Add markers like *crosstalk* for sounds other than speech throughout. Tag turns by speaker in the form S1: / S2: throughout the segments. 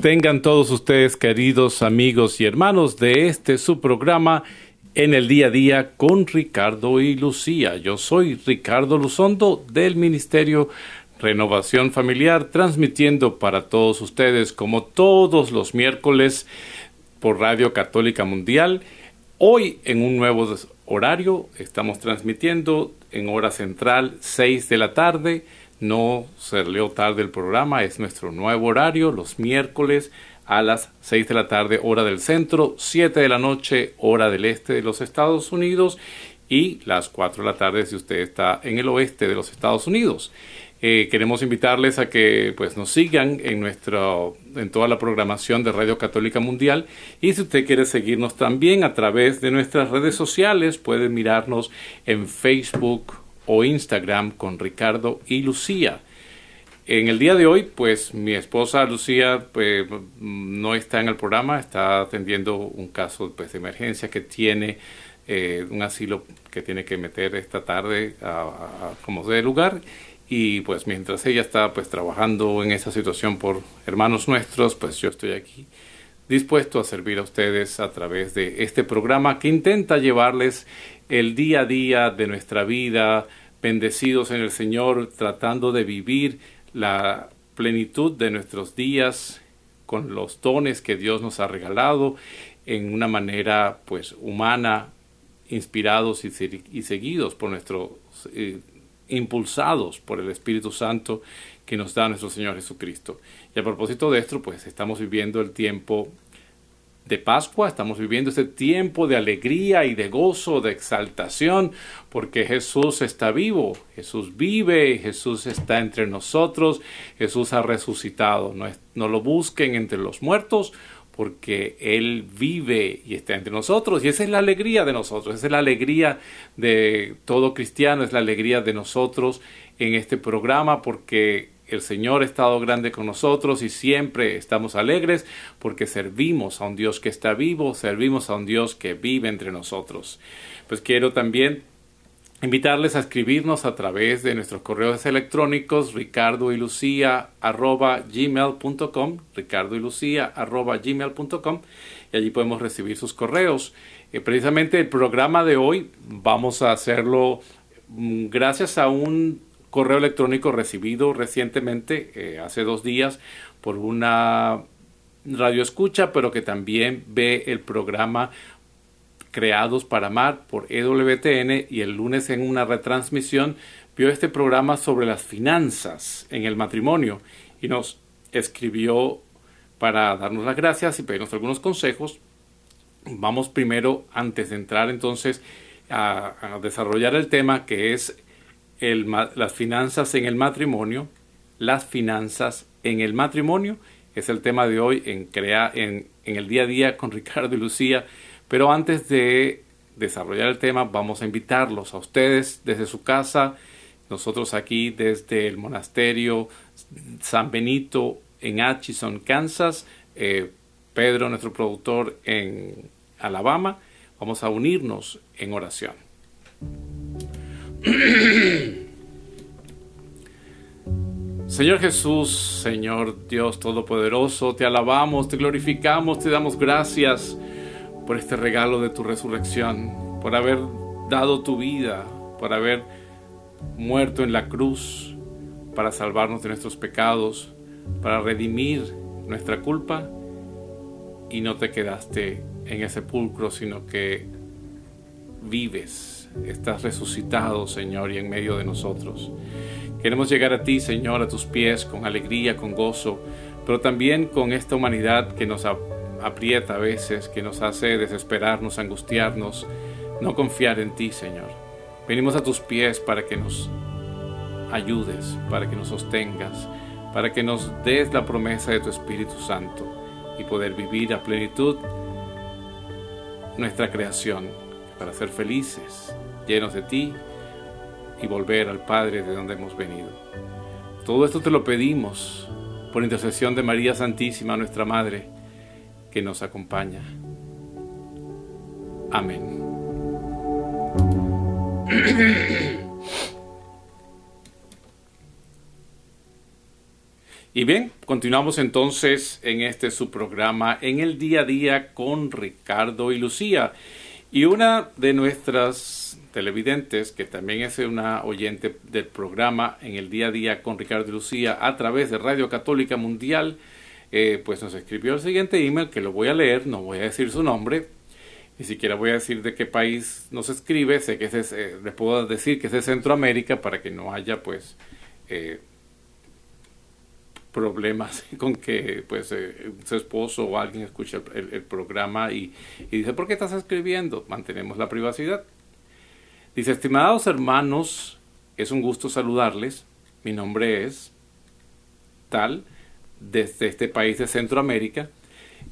S1: Tengan todos ustedes, queridos amigos y hermanos, de este su programa en el día a día con Ricardo y Lucía. Yo soy Ricardo Luzondo del Ministerio Renovación Familiar, transmitiendo para todos ustedes como todos los miércoles por Radio Católica Mundial. Hoy en un nuevo horario estamos transmitiendo en hora central 6 de la tarde no se leo tarde el programa, es nuestro nuevo horario, los miércoles a las 6 de la tarde, hora del centro, 7 de la noche, hora del este de los Estados Unidos y las 4 de la tarde si usted está en el oeste de los Estados Unidos. Eh, queremos invitarles a que pues nos sigan en nuestro en toda la programación de Radio Católica Mundial y si usted quiere seguirnos también a través de nuestras redes sociales puede mirarnos en Facebook o Instagram con Ricardo y Lucía. En el día de hoy, pues mi esposa Lucía pues, no está en el programa, está atendiendo un caso pues, de emergencia que tiene eh, un asilo que tiene que meter esta tarde a, como de lugar y pues mientras ella está pues trabajando en esa situación por hermanos nuestros, pues yo estoy aquí dispuesto a servir a ustedes a través de este programa que intenta llevarles el día a día de nuestra vida, bendecidos en el Señor, tratando de vivir la plenitud de nuestros días con los dones que Dios nos ha regalado en una manera pues humana, inspirados y, seguidos por nuestro eh, impulsados por el Espíritu Santo que nos da nuestro Señor Jesucristo. Y a propósito de esto, pues estamos viviendo el tiempo de Pascua, estamos viviendo este tiempo de alegría y de gozo, de exaltación, porque Jesús está vivo, Jesús vive, Jesús está entre nosotros, Jesús ha resucitado. No, lo busquen entre los muertos, porque Él vive y está entre nosotros. Y esa es la alegría de nosotros, esa es la alegría de todo cristiano, es la alegría de nosotros en este programa, porque el Señor ha estado grande con nosotros y siempre estamos alegres porque servimos a un Dios que está vivo, servimos a un Dios que vive entre nosotros. Pues quiero también invitarles a escribirnos a través de nuestros correos electrónicos ricardo y lucía arroba gmail.com ricardo y lucía arroba y allí podemos recibir sus correos. Eh, precisamente el programa de hoy vamos a hacerlo mm, gracias a un correo electrónico recibido recientemente, eh, hace dos días, por una radio escucha, pero que también ve el programa Creados para Amar por EWTN y el lunes en una retransmisión vio este programa sobre las finanzas en el matrimonio y nos escribió para darnos las gracias y pedirnos algunos consejos. Vamos primero, antes de entrar entonces a, a desarrollar el tema que es las finanzas en el matrimonio, las finanzas en el matrimonio, es el tema de hoy en, crea, en, en el día a día con *laughs* Ricardo y Lucía. Pero antes de desarrollar el tema, vamos a invitarlos a ustedes desde su casa, nosotros aquí desde el monasterio San Benito en Atchison, Kansas, eh, Pedro, nuestro productor en Alabama, vamos a unirnos en oración. *clears throat* Señor Jesús, Señor Dios Todopoderoso, te alabamos, te glorificamos, te damos gracias por este regalo de tu resurrección, por haber dado tu vida, por haber muerto en la cruz para salvarnos de nuestros pecados, para redimir nuestra culpa y no te quedaste en el sepulcro, sino que vives, estás resucitado, Señor, y en medio de nosotros. Queremos llegar a ti, Señor, a tus pies con alegría, con gozo, pero también con esta humanidad que nos aprieta a veces, que nos hace desesperarnos, angustiarnos, no confiar en ti, Señor. Venimos a tus pies para que nos ayudes, para que nos sostengas, para que nos des la promesa de tu Espíritu Santo y poder vivir a plenitud nuestra creación, para ser felices, llenos de ti y volver al Padre de donde hemos venido. Todo esto te lo pedimos por intercesión de María Santísima, nuestra Madre, que nos acompaña. Amén. Y bien, continuamos entonces en este su programa en el día a día con Ricardo y Lucía. Y una de nuestras televidentes, que también es una oyente del programa en el día a día con Ricardo y Lucía a través de Radio Católica Mundial, eh, pues nos escribió el siguiente email que lo voy a leer, no voy a decir su nombre, ni siquiera voy a decir de qué país nos escribe, sé que es, eh, les puedo decir que es de Centroamérica para que no haya pues eh, problemas *laughs* con que pues eh, su esposo o alguien escucha el, programa y, y, dice, ¿por qué estás escribiendo? Mantenemos la privacidad. Dice, estimados hermanos, es un gusto saludarles. Mi nombre es tal, desde este país de Centroamérica.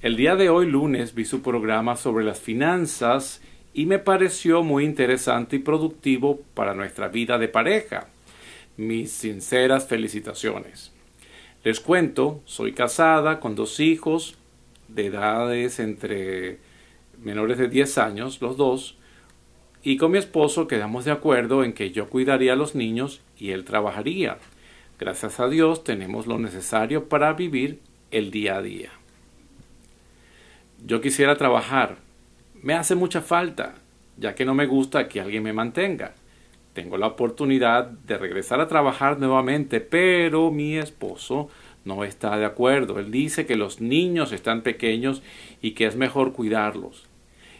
S1: El día de hoy, lunes, vi su programa sobre las finanzas y me pareció muy interesante y productivo para nuestra vida de pareja. Mis sinceras felicitaciones. Les cuento, soy casada con dos hijos de edades entre menores de 10 años, los dos, y con mi esposo quedamos de acuerdo en que yo cuidaría a los niños y él trabajaría. Gracias a Dios tenemos lo necesario para vivir el día a día. Yo quisiera trabajar. Me hace mucha falta, ya que no me gusta que alguien me mantenga. Tengo la oportunidad de regresar a trabajar nuevamente, pero mi esposo no está de acuerdo. Él dice que los niños están pequeños y que es mejor cuidarlos.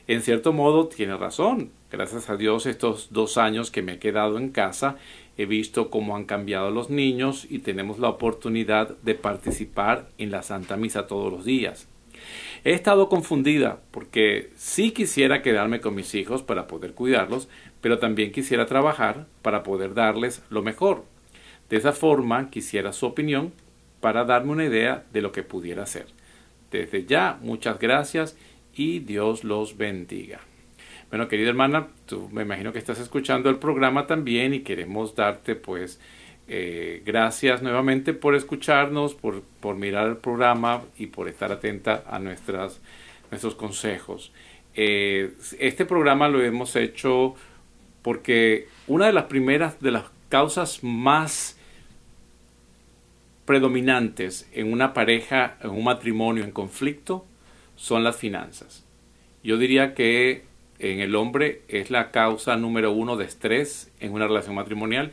S1: En cierto modo tiene razón. Gracias a Dios estos dos años que me he quedado en casa he visto cómo han cambiado los niños y tenemos la oportunidad de participar en la Santa Misa todos los días. He estado confundida porque sí quisiera quedarme con mis hijos para poder cuidarlos, pero también quisiera trabajar para poder darles lo mejor. De esa forma quisiera su opinión para darme una idea de lo que pudiera hacer. Desde ya, muchas gracias y Dios los bendiga. Bueno, querida hermana, tú me imagino que estás escuchando el programa también y queremos darte pues eh, gracias nuevamente por escucharnos, por, por, mirar el programa y por estar atenta a nuestras, nuestros consejos. Eh, este programa lo hemos hecho porque una de las primeras, de las causas más predominantes en una pareja, en un matrimonio en conflicto, son las finanzas. Yo diría que en el hombre es la causa número uno de estrés en una relación matrimonial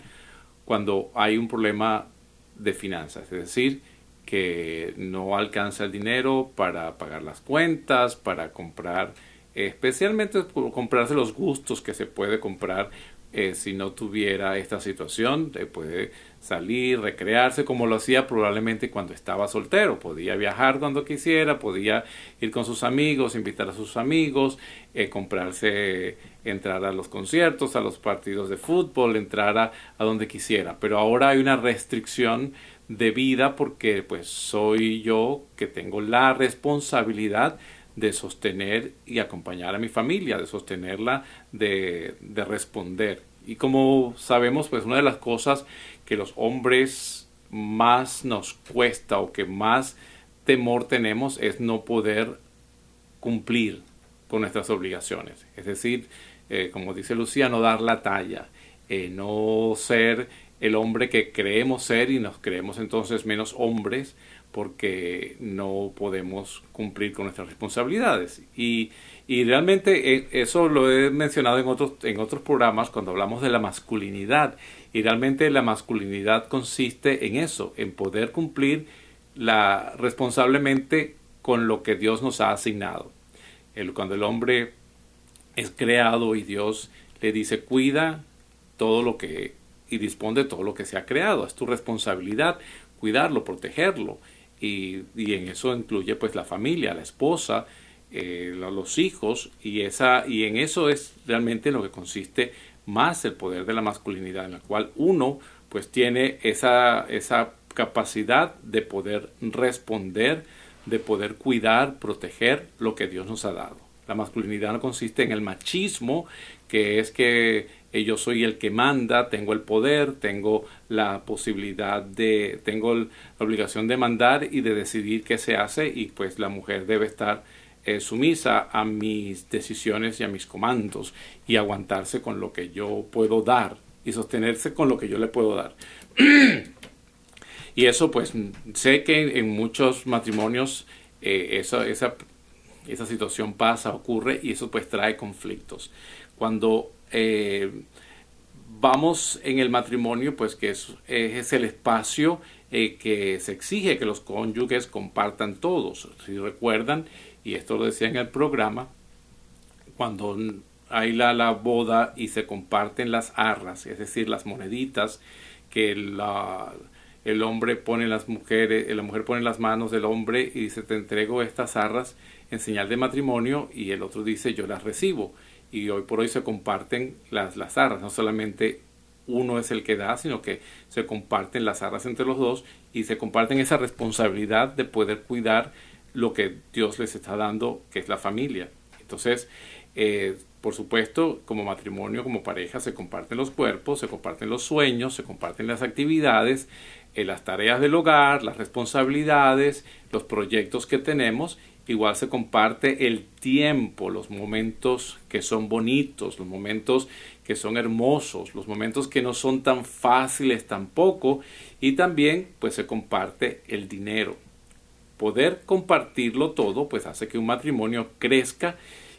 S1: cuando hay un problema de finanzas, es decir, que no alcanza el dinero para pagar las cuentas, para comprar especialmente comprarse los gustos que se puede comprar eh, si no tuviera esta situación, puede salir, recrearse como lo hacía probablemente cuando estaba soltero. Podía viajar cuando quisiera, podía ir con sus amigos, invitar a sus amigos, eh, comprarse, entrar a los conciertos, a los partidos de fútbol, entrar a, a donde quisiera. Pero ahora hay una restricción de vida porque pues soy yo que tengo la responsabilidad de sostener y acompañar a mi familia, de sostenerla, de, de responder. Y como sabemos, pues una de las cosas que los hombres más nos cuesta o que más temor tenemos es no poder cumplir con nuestras obligaciones. Es decir, eh, como dice Lucía, no dar la talla, eh, no ser el hombre que creemos ser y nos creemos entonces menos hombres porque no podemos cumplir con nuestras responsabilidades. Y, y realmente eh, eso lo he mencionado en otros, en otros programas cuando hablamos de la masculinidad. Y realmente la masculinidad consiste en eso, en poder cumplir la, responsablemente con lo que Dios nos ha asignado. El, cuando el hombre es creado y Dios le dice cuida todo lo que y dispone de todo lo que se ha creado. Es tu responsabilidad cuidarlo, protegerlo. Y, y en eso incluye pues la familia, la esposa, eh, los hijos y, esa, y en eso es realmente lo que consiste más el poder de la masculinidad, en la cual uno pues tiene esa, esa capacidad de poder responder, de poder cuidar, proteger lo que Dios nos ha dado. La masculinidad no consiste en el machismo, que es que yo soy el que manda, tengo el poder, tengo la posibilidad de, tengo la obligación de mandar y de decidir qué se hace y pues la mujer debe estar eh, sumisa a mis decisiones y a mis comandos y aguantarse con lo que yo puedo dar y sostenerse con lo que yo le puedo dar. *clears throat* y eso pues sé que en, muchos matrimonios eh, esa, esa, esa, situación pasa, ocurre y eso pues trae conflictos. Cuando eh, vamos en el matrimonio pues que es, es el espacio que se exige que los cónyuges compartan todos. Si recuerdan, y esto lo decía en el programa, cuando hay la, la boda y se comparten las arras, es decir, las moneditas que el hombre pone las mujeres, la mujer pone las manos del hombre y dice te entrego estas arras en señal de matrimonio y el otro dice yo las recibo y hoy por hoy se comparten las, las arras, no solamente uno es el que da, sino que se comparten las arras entre los dos y se comparten esa responsabilidad de poder cuidar lo que Dios les está dando, que es la familia. Entonces, eh, por supuesto, como matrimonio, como pareja, se comparten los cuerpos, se comparten los sueños, se comparten las actividades, eh, las tareas del hogar, las responsabilidades, los proyectos que tenemos. Igual se comparte el tiempo, los momentos que son bonitos, los momentos que son hermosos, los momentos que no son tan fáciles tampoco. Y también pues se comparte el dinero, poder compartirlo todo, pues hace que un matrimonio crezca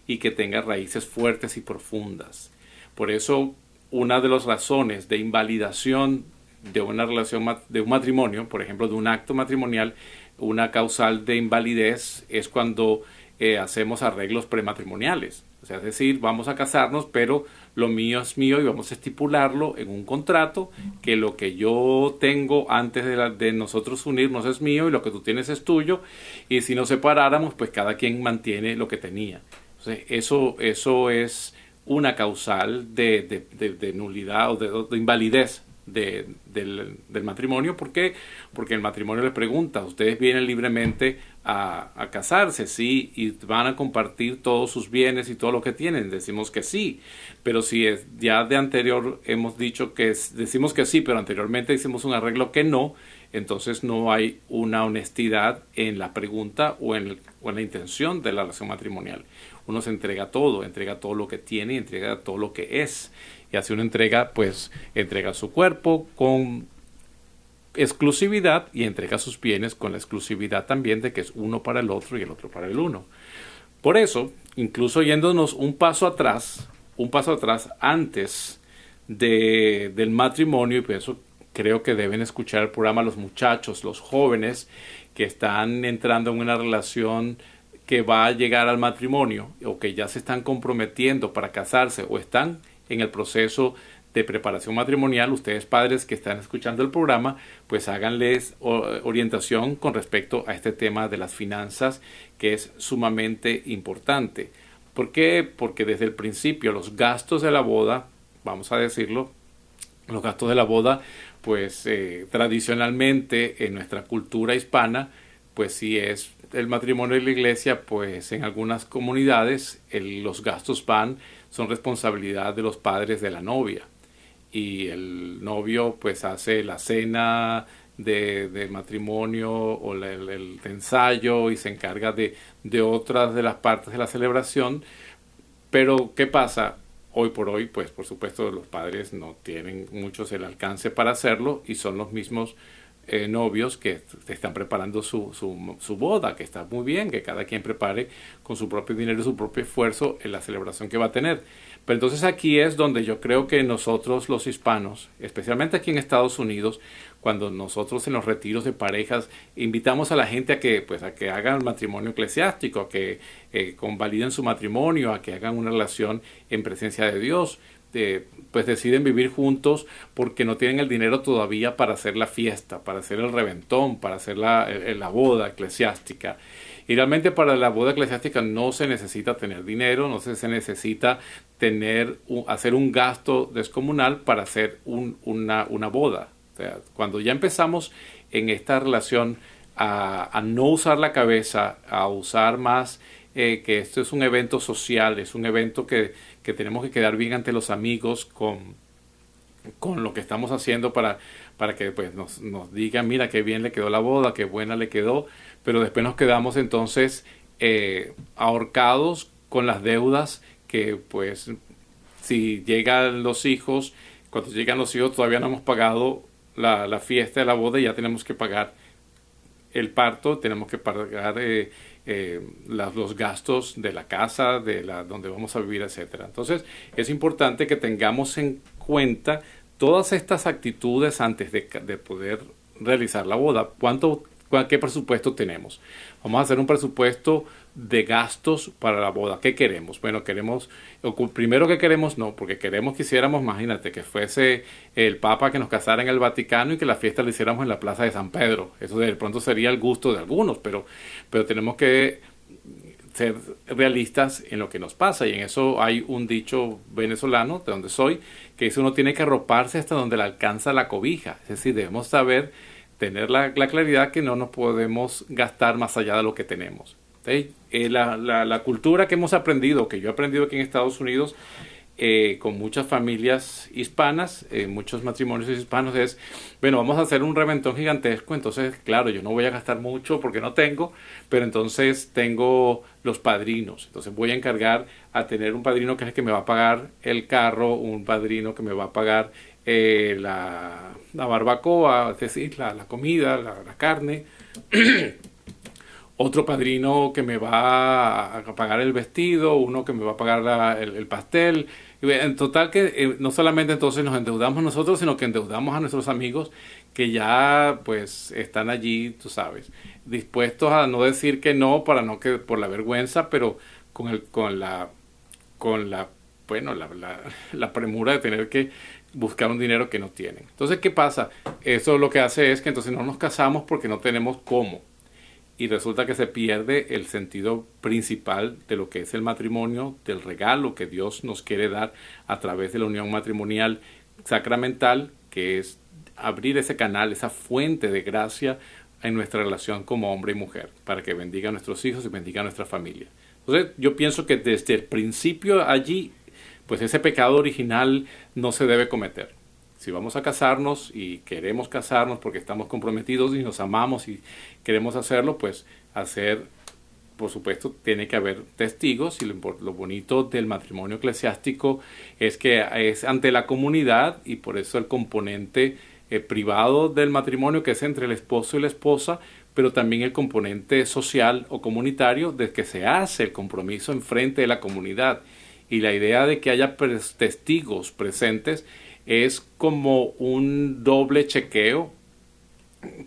S1: y que tenga raíces fuertes y profundas. Por eso, una de las razones de invalidación de una relación de un matrimonio, por ejemplo, de un acto matrimonial, una causal de invalidez es cuando eh, hacemos arreglos prematrimoniales. O sea, es decir, vamos a casarnos, pero lo mío es mío y vamos a estipularlo en un contrato que lo que yo tengo antes de, de nosotros unirnos es mío y lo que tú tienes es tuyo y si nos separáramos pues cada quien mantiene lo que tenía. Entonces, eso, eso es una causal de, de, nulidad o de, invalidez de, del, del, matrimonio. ¿Por qué? Porque el matrimonio le pregunta, ¿ustedes vienen libremente a, casarse? Sí, y van a compartir todos sus bienes y todo lo que tienen. Decimos que sí, pero si es, ya de anterior hemos dicho que decimos que sí, pero anteriormente hicimos un arreglo que no, entonces no hay una honestidad en la pregunta o en, o en la intención de la relación matrimonial. Uno se entrega todo, entrega todo lo que tiene y entrega todo lo que es y hace una entrega, pues entrega su cuerpo con exclusividad y entrega sus bienes con la exclusividad también de que es uno para el otro y el otro para el uno. Por eso, incluso yéndonos un paso atrás, un paso atrás antes de, del matrimonio, y por eso creo que deben escuchar el programa los muchachos, los jóvenes que están entrando en una relación que va a llegar al matrimonio o que ya se están comprometiendo para casarse o están en el proceso de preparación matrimonial, ustedes padres que están escuchando el programa, pues háganles orientación con respecto a este tema de las finanzas que es sumamente importante. ¿Por qué? Porque desde el principio los gastos de la boda, vamos a decirlo, los gastos de la boda, pues eh, tradicionalmente en nuestra cultura hispana, pues si es el matrimonio de la iglesia, pues en algunas comunidades los gastos van son responsabilidad de los padres de la novia. Y el novio pues hace la cena de, matrimonio o el, ensayo y se encarga de, de otras de las partes de la celebración. Pero ¿qué pasa? Hoy por hoy, pues por supuesto los padres no tienen muchos el alcance para hacerlo y son los mismos eh, novios que están preparando su, su, boda, que está muy bien, que cada quien prepare con su propio dinero y su propio esfuerzo en la celebración que va a tener. Pero entonces aquí es donde yo creo que nosotros los hispanos, especialmente aquí en Estados Unidos, cuando nosotros en los retiros de parejas invitamos a la gente a que pues a que hagan matrimonio eclesiástico, a que eh, convaliden su matrimonio, a que hagan una relación en presencia de Dios. Este, pues deciden vivir juntos porque no tienen el dinero todavía para hacer la fiesta, para hacer el reventón, para hacer la, la boda eclesiástica. Y realmente para la boda eclesiástica no se necesita tener dinero, no se, necesita tener, hacer un gasto descomunal para hacer una, una, boda. cuando ya empezamos en esta relación a, no usar la cabeza, a usar más eh, que esto es un evento social, es un evento que, que, tenemos que quedar bien ante los amigos con, con lo que estamos haciendo para, para que pues, nos, nos digan, mira qué bien le quedó la boda, qué buena le quedó, pero después nos quedamos entonces eh, ahorcados con las deudas que pues si llegan los hijos, cuando llegan los hijos todavía no hemos pagado la, la fiesta de la boda y ya tenemos que pagar el parto, tenemos que pagar eh, eh, los gastos de la casa, de la, donde vamos a vivir, etcétera. Entonces, es importante que tengamos en cuenta todas estas actitudes antes de, de poder realizar la boda. ¿Cuánto ¿Qué presupuesto tenemos? Vamos a hacer un presupuesto de gastos para la boda. ¿Qué queremos? Bueno, queremos, primero que queremos no, porque queremos que hiciéramos, imagínate, que fuese el Papa que nos casara en el Vaticano y que la fiesta la hiciéramos en la Plaza de San Pedro. Eso de pronto sería el gusto de algunos, pero, pero tenemos que ser realistas en lo que nos pasa y en eso hay un dicho venezolano de donde soy que dice uno tiene que arroparse hasta donde le alcanza la cobija es decir debemos saber tener la, claridad que no nos podemos gastar más allá de lo que tenemos. Eh, la, la, cultura que hemos aprendido, que yo he aprendido aquí en Estados Unidos, eh, con muchas familias hispanas, eh, muchos matrimonios hispanos, es, bueno, vamos a hacer un reventón gigantesco, entonces, claro, yo no voy a gastar mucho porque no tengo, pero entonces tengo los padrinos, entonces voy a encargar a tener un padrino que es el que me va a pagar el carro, un padrino que me va a pagar la la barbacoa, es decir, la, comida, la, carne. *clears throat* Otro padrino que me va a pagar el vestido, uno que me va a pagar el, pastel. En total que eh, no solamente entonces nos endeudamos nosotros, sino que endeudamos a nuestros amigos que ya pues están allí, tú sabes, dispuestos a no decir que no para no que por la vergüenza, pero con el con la con la bueno, la, la premura de tener que buscar un dinero que no tienen. Entonces, ¿qué pasa? Eso lo que hace es que entonces no nos casamos porque no tenemos cómo. Y resulta que se pierde el sentido principal de lo que es el matrimonio, del regalo que Dios nos quiere dar a través de la unión matrimonial sacramental, que es abrir ese canal, esa fuente de gracia en nuestra relación como hombre y mujer, para que bendiga a nuestros hijos y bendiga a nuestra familia. Entonces, yo pienso que desde el principio allí pues ese pecado original no se debe cometer. Si vamos a casarnos y queremos casarnos porque estamos comprometidos y nos amamos y queremos hacerlo, pues hacer, por supuesto, tiene que haber testigos y lo, bonito del matrimonio eclesiástico es que es ante la comunidad y por eso el componente eh, privado del matrimonio que es entre el esposo y la esposa, pero también el componente social o comunitario de que se hace el compromiso en frente de la comunidad. Y la idea de que haya testigos presentes es como un doble chequeo,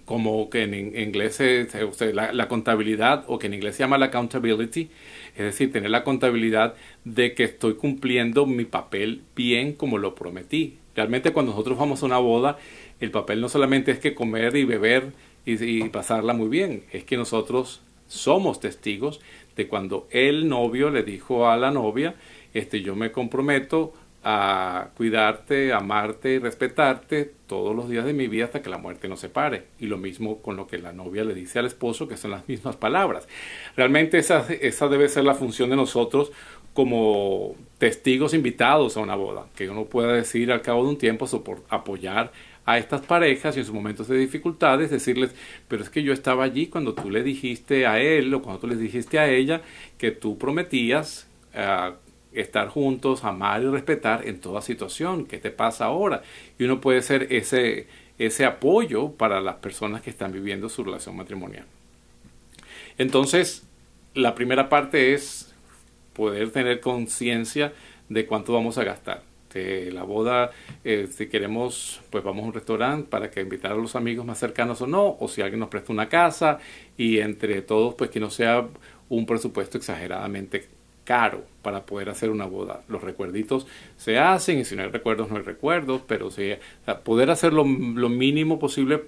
S1: como que en inglés es, la, la, contabilidad o que en inglés se llama la accountability, es decir, tener la contabilidad de que estoy cumpliendo mi papel bien como lo prometí. Realmente cuando nosotros vamos a una boda, el papel no solamente es que comer y beber y, y pasarla muy bien, es que nosotros somos testigos de cuando el novio le dijo a la novia, este, yo me comprometo a cuidarte, amarte y respetarte todos los días de mi vida hasta que la muerte nos separe. Y lo mismo con lo que la novia le dice al esposo, que son las *laughs* mismas palabras. Realmente esa, esa debe ser la función de nosotros como testigos invitados a una boda, que uno pueda decir al cabo de un tiempo apoyar a estas parejas y en sus momentos de dificultades decirles, pero es que yo estaba allí cuando tú le dijiste a él o cuando tú le dijiste a ella que tú prometías uh, estar juntos, amar y respetar en toda situación. ¿Qué te pasa ahora? Y uno puede ser ese, ese apoyo para las personas que están viviendo su relación matrimonial. Entonces, la primera parte es poder tener conciencia de cuánto vamos a gastar. De la boda, eh, si queremos, pues vamos a un restaurante para que invitar a los amigos más cercanos o no, o si alguien nos presta una casa y entre todos, pues que no sea un presupuesto exageradamente caro para poder hacer una boda. Los recuerditos se hacen y si no hay recuerdos, no hay recuerdos, pero sí, poder hacer lo, mínimo posible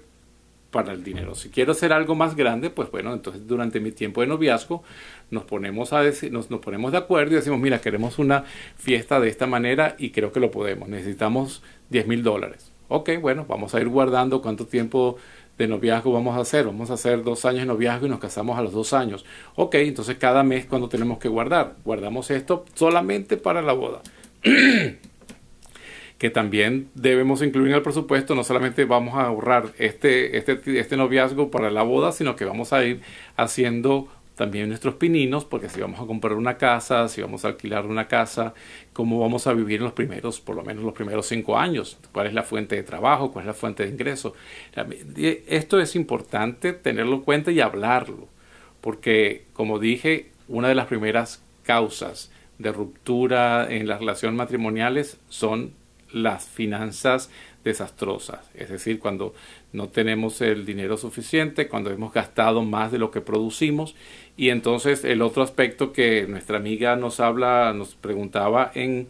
S1: para el dinero. Si quiero hacer algo más grande, pues bueno, entonces durante mi tiempo de noviazgo nos ponemos a decir, nos, nos ponemos de acuerdo y decimos, mira, queremos una fiesta de esta manera y creo que lo podemos. Necesitamos 10 mil dólares. Ok, bueno, vamos a ir guardando cuánto tiempo de noviazgo vamos a hacer? Vamos a hacer dos años de noviazgo y nos casamos a los dos años. Ok, entonces cada mes cuando tenemos que guardar, guardamos esto solamente para la boda. *clears throat* que también debemos incluir en el presupuesto, no solamente vamos a ahorrar este, este, este noviazgo para la boda, sino que vamos a ir haciendo también nuestros pininos, porque si vamos a comprar una casa, si vamos a alquilar una casa, cómo vamos a vivir en los primeros, por lo menos los primeros cinco años, cuál es la fuente de trabajo, cuál es la fuente de ingreso. Esto es importante tenerlo en cuenta y hablarlo, porque como dije, una de las primeras causas de ruptura en las relaciones matrimoniales son las finanzas desastrosas, es decir, cuando no tenemos el dinero suficiente, cuando hemos gastado más de lo que producimos y entonces el otro aspecto que nuestra amiga nos habla, nos preguntaba en,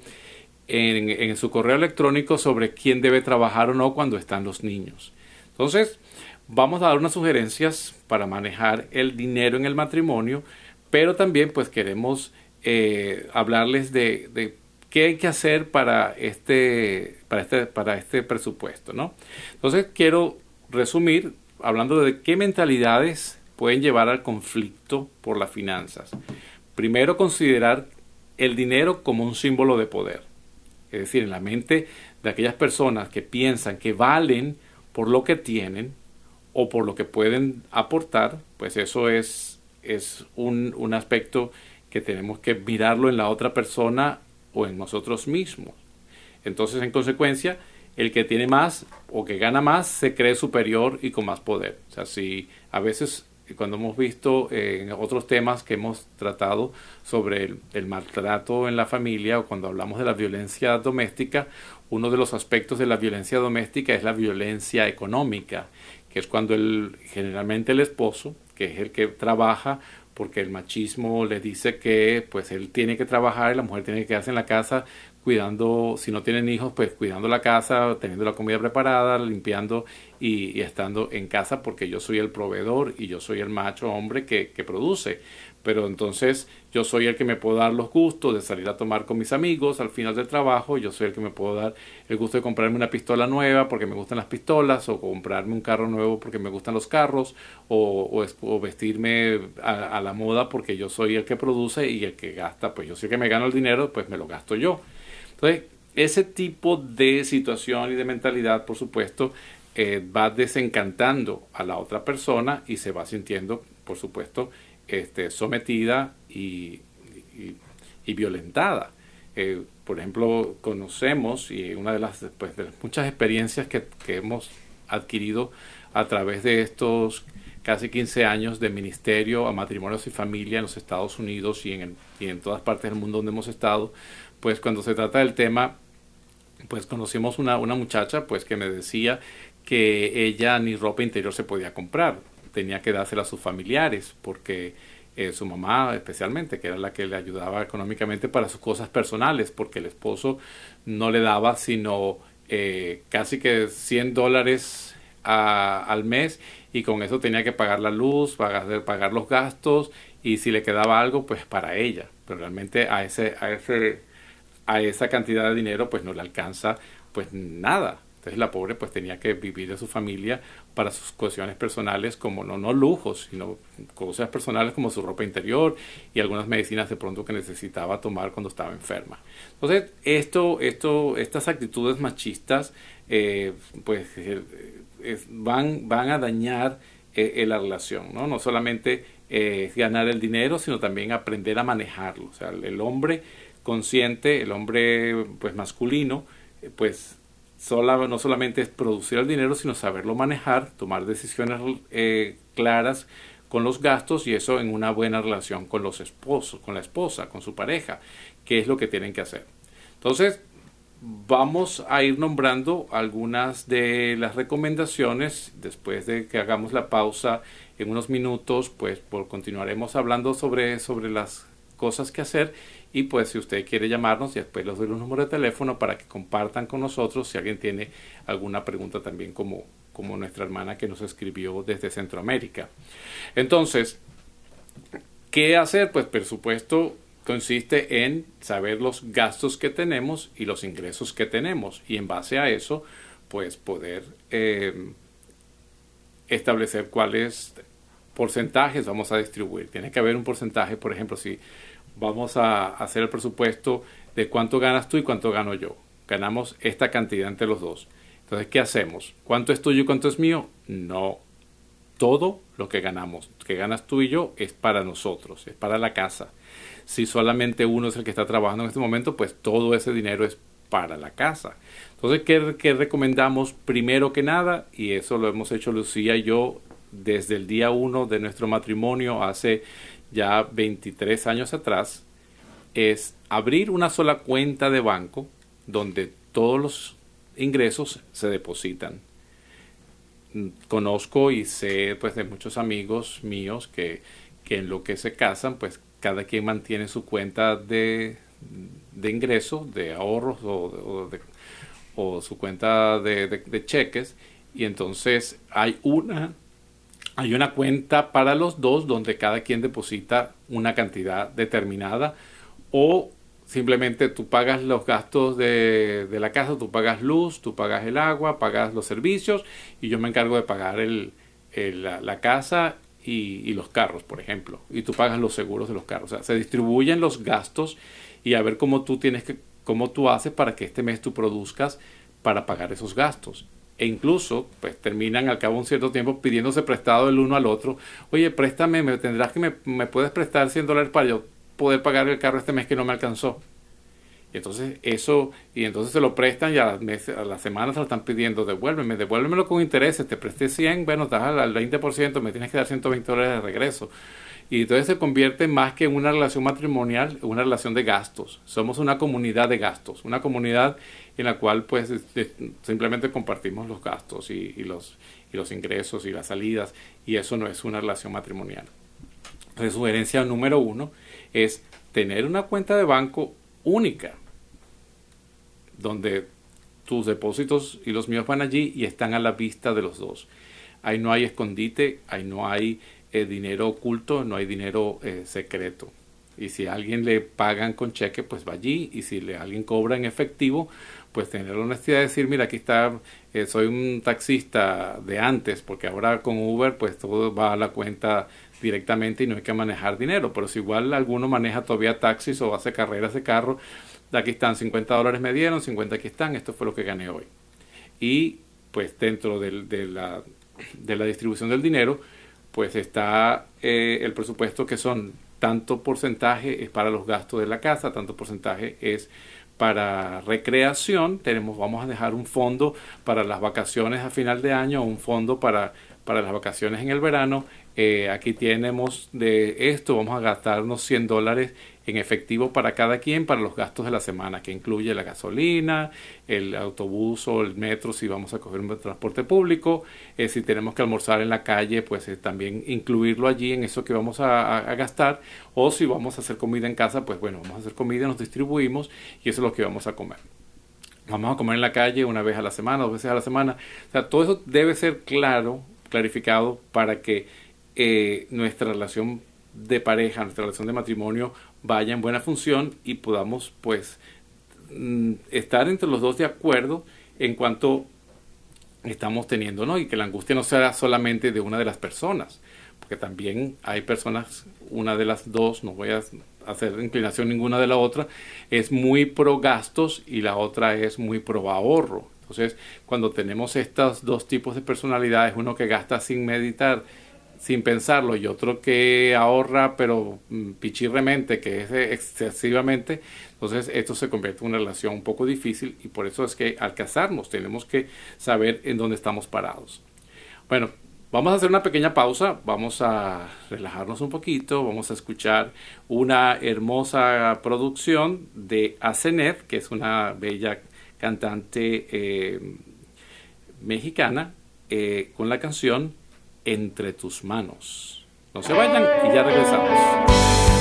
S1: en, en su correo electrónico sobre quién debe trabajar o no cuando están los niños. Entonces, vamos a dar unas sugerencias para manejar el dinero en el matrimonio, pero también pues queremos eh, hablarles de, de qué hay que hacer para este, para este, para este presupuesto, ¿no? Entonces quiero resumir hablando de qué mentalidades pueden llevar al conflicto por las finanzas. Primero, considerar el dinero como un símbolo de poder. Es decir, en la mente de aquellas personas que piensan que valen por lo que tienen o por lo que pueden aportar, pues eso es, es un, un aspecto que tenemos que mirarlo en la otra persona o en nosotros mismos. Entonces, en consecuencia, el que tiene más o que gana más se cree superior y con más poder. O sea, si a veces cuando hemos visto eh, en otros temas que hemos tratado sobre el, maltrato en la familia o cuando hablamos de la violencia doméstica, uno de los aspectos de la violencia doméstica es la violencia económica, que es cuando el, generalmente el esposo, que es el que trabaja, porque el machismo le dice que pues él tiene que trabajar y la mujer tiene que quedarse en la casa cuidando, si no tienen hijos, pues cuidando la casa, teniendo la comida preparada, limpiando y, estando en casa porque yo soy el proveedor y yo soy el macho hombre que, produce pero entonces yo soy el que me puedo dar los gustos de salir a tomar con mis amigos al final del trabajo, yo soy el que me puedo dar el gusto de comprarme una pistola nueva porque me gustan las pistolas, o comprarme un carro nuevo porque me gustan los carros, o, o, vestirme a, la moda porque yo soy el que produce y el que gasta, pues yo soy el que me gano el dinero, pues me lo gasto yo. Entonces, ese tipo de situación y de mentalidad, por supuesto, eh, va desencantando a la otra persona y se va sintiendo, por supuesto, este, sometida y, violentada. Eh, por ejemplo, conocemos, y una de las, pues, de muchas experiencias que, hemos adquirido a través de estos casi 15 años de ministerio a matrimonios y familia en los Estados Unidos y en, y en todas partes del mundo donde hemos estado, pues cuando se trata del tema, pues conocimos una, una muchacha pues que me decía que ella ni ropa interior se podía comprar tenía que dársela a sus familiares porque eh, su mamá especialmente, que era la que le ayudaba económicamente para sus cosas personales, porque el esposo no le daba sino eh, casi que 100 dólares al mes y con eso tenía que pagar la luz, pagar, pagar los gastos y si le quedaba algo pues para ella, pero realmente a ese, a ese a esa cantidad de dinero pues no le alcanza pues nada entonces la pobre pues tenía que vivir de su familia para sus cuestiones personales como no, no lujos, sino cosas personales como su ropa interior y algunas medicinas de pronto que necesitaba tomar cuando estaba enferma. Entonces esto, esto, estas actitudes machistas eh, pues eh, van, van a dañar eh, la relación, ¿no? No solamente ganar el dinero, sino también aprender a manejarlo. O sea, el hombre consciente, el hombre pues masculino, pues no solamente es producir el dinero, sino saberlo manejar, tomar decisiones eh, claras con los gastos y eso en una buena relación con los esposos, con la esposa, con su pareja, qué es lo que tienen que hacer. Entonces, vamos a ir nombrando algunas de las recomendaciones después de que hagamos la pausa en unos minutos, pues continuaremos hablando sobre, sobre las cosas que hacer y pues si usted quiere llamarnos y después les doy los números de teléfono para que compartan con nosotros si alguien tiene alguna pregunta también como, como nuestra hermana que nos escribió desde Centroamérica. Entonces, ¿qué hacer? Pues por supuesto consiste en saber los gastos que tenemos y los ingresos que tenemos y en base a eso pues poder eh, establecer cuáles porcentajes vamos a distribuir. Tiene que haber un porcentaje, por ejemplo, si vamos a hacer el presupuesto de cuánto ganas tú y cuánto gano yo. Ganamos esta cantidad entre los dos. Entonces, ¿qué hacemos? ¿Cuánto es tuyo y cuánto es mío? No. Todo lo que ganamos, que ganas tú y yo, es para nosotros, es para la casa. Si solamente uno es el que está trabajando en este momento, pues todo ese dinero es para la casa. Entonces, ¿qué, qué recomendamos primero que nada? Y eso lo hemos hecho Lucía y yo desde el día uno de nuestro matrimonio hace ya 23 años atrás, es abrir una sola cuenta de banco donde todos los ingresos se depositan. Conozco y sé pues de muchos amigos míos que, en lo que se casan pues cada quien mantiene su cuenta de, de ingresos, de ahorros o, o su cuenta de cheques y entonces hay una hay una cuenta para los dos donde cada quien deposita una cantidad determinada o simplemente tú pagas los gastos de, la casa, tú pagas luz, tú pagas el agua, pagas los servicios y yo me encargo de pagar el, la, casa y, los carros, por ejemplo, y tú pagas los seguros de los carros. O sea, se distribuyen los gastos y a ver cómo tú tienes que, cómo tú haces para que este mes tú produzcas para pagar esos gastos e incluso pues terminan al cabo de un cierto tiempo pidiéndose prestado el uno al otro. Oye, préstame, me tendrás que me, me puedes prestar 100 dólares para yo poder pagar el carro este mes que no me alcanzó. Y entonces eso, y entonces se lo prestan y a las, a las semanas se lo están pidiendo, devuélveme, devuélvemelo con intereses, te presté 100, bueno, estás al 20%, me tienes que dar 120 dólares de regreso. Y entonces se convierte más que en una relación matrimonial, una relación de gastos. Somos una comunidad de gastos, una comunidad en la cual pues simplemente compartimos los gastos y, los, y los ingresos y las salidas y eso no es una relación matrimonial. Entonces, sugerencia número uno es tener una cuenta de banco única, donde tus depósitos y los míos van allí y están a la vista de los dos. Ahí no hay escondite, ahí no hay eh, dinero oculto, no hay dinero eh, secreto. Y si a alguien le pagan con cheque, pues va allí. Y si alguien cobra en efectivo, pues tener la honestidad de decir, mira, aquí está, eh, soy un taxista de antes, porque ahora con Uber, pues todo va a la cuenta directamente y no hay que manejar dinero. Pero si igual alguno maneja todavía taxis o hace carreras de carro, aquí están 50 dólares me dieron, 50 aquí están, esto fue lo que gané hoy. Y pues dentro de, la, de la distribución del dinero, pues está eh, el presupuesto que son tanto porcentaje es para los gastos de la casa, tanto porcentaje es para recreación, tenemos, vamos a dejar un fondo para las vacaciones a final de año, un fondo para, para las vacaciones en el verano. Eh, aquí tenemos de esto, vamos a gastarnos 100 dólares en efectivo para cada quien para los gastos de la semana, que incluye la gasolina, el autobús o el metro si vamos a coger un transporte público, eh, si tenemos que almorzar en la calle, pues eh, también incluirlo allí en eso que vamos a, gastar, o si vamos a hacer comida en casa, pues bueno, vamos a hacer comida, nos distribuimos y eso es lo que vamos a comer. Vamos a comer en la calle una vez a la semana, dos veces a la semana. O sea, todo eso debe ser claro, clarificado para que eh, nuestra relación de pareja, nuestra relación de matrimonio vaya en buena función y podamos pues mm, estar entre los dos de acuerdo en cuanto estamos teniendo, ¿no? Y que la angustia no sea solamente de una de las personas, porque también hay personas, una de las dos, no voy a hacer inclinación ninguna de la otra, es muy pro gastos y la otra es muy pro ahorro. Entonces, cuando tenemos estos dos tipos de personalidades, uno que gasta sin meditar
S2: sin pensarlo y otro que ahorra pero mm, pichirremente, que es excesivamente, entonces esto se convierte en una relación un poco difícil y por eso es que al casarnos tenemos que saber en dónde estamos parados. Bueno, vamos a hacer una pequeña pausa, vamos a relajarnos un poquito, vamos a escuchar una hermosa producción de Asenet, que es una bella cantante eh, mexicana, eh, con la canción entre tus manos. No se vayan y ya regresamos.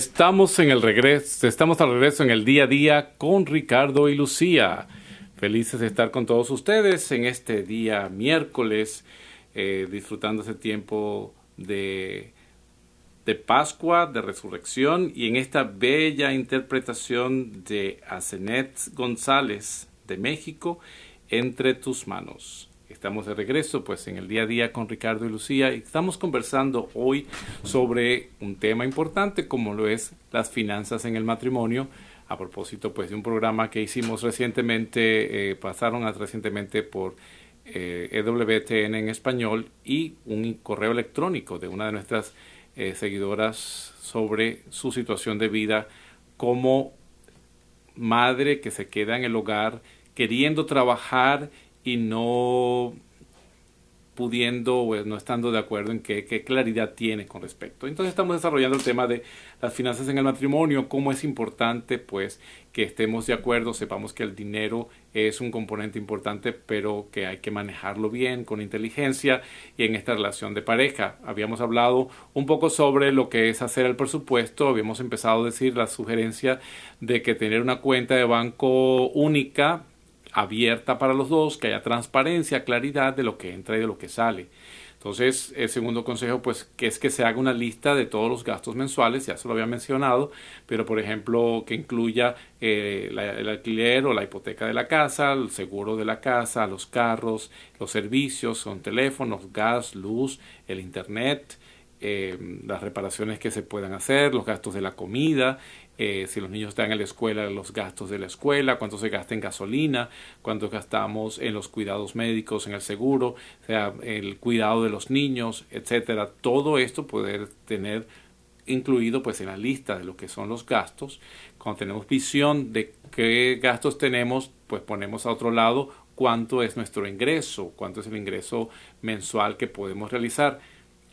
S2: Estamos en el regreso, estamos al regreso en el día a día con Ricardo y Lucía. Felices de estar con todos ustedes en este día miércoles, eh, disfrutando ese tiempo de, de Pascua, de resurrección y en esta bella interpretación de Asenet González de México, Entre tus manos. Estamos de regreso pues en el día a día con Ricardo y Lucía y estamos conversando hoy sobre un tema importante como lo es las finanzas en el matrimonio. A propósito pues de un programa que hicimos recientemente, eh, pasaron recientemente por eh, EWTN en español y un correo electrónico de una de nuestras eh, seguidoras sobre su situación de vida como madre que se queda en el hogar queriendo trabajar y no
S1: pudiendo o no estando de acuerdo en qué, qué, claridad tiene con respecto. Entonces estamos desarrollando el tema de las finanzas en el matrimonio, cómo es importante pues que estemos de acuerdo, sepamos que el dinero es un componente importante, pero que hay que manejarlo bien, con inteligencia y en esta relación de pareja. Habíamos hablado un poco sobre lo que es hacer el presupuesto, habíamos empezado a decir la sugerencia de que tener una cuenta de banco única abierta para los dos, que haya transparencia, claridad de lo que entra y de lo que sale. Entonces, el segundo consejo, pues, que es que se haga una lista de todos los gastos mensuales, ya se lo había mencionado, pero por ejemplo, que incluya eh, el alquiler o la hipoteca de la casa, el seguro de la casa, los carros, los servicios, son teléfonos, gas, luz, el internet, eh, las reparaciones que se puedan hacer, los gastos de la comida, eh, si los niños están en la escuela, los gastos de la escuela, cuánto se gasta en gasolina, cuánto gastamos en los cuidados médicos, en el seguro, o sea, el cuidado de los niños, etcétera. Todo esto poder tener incluido pues en la lista de lo que son los gastos. Cuando tenemos visión de qué gastos tenemos, pues ponemos a otro lado cuánto es nuestro ingreso, cuánto es el ingreso mensual que podemos realizar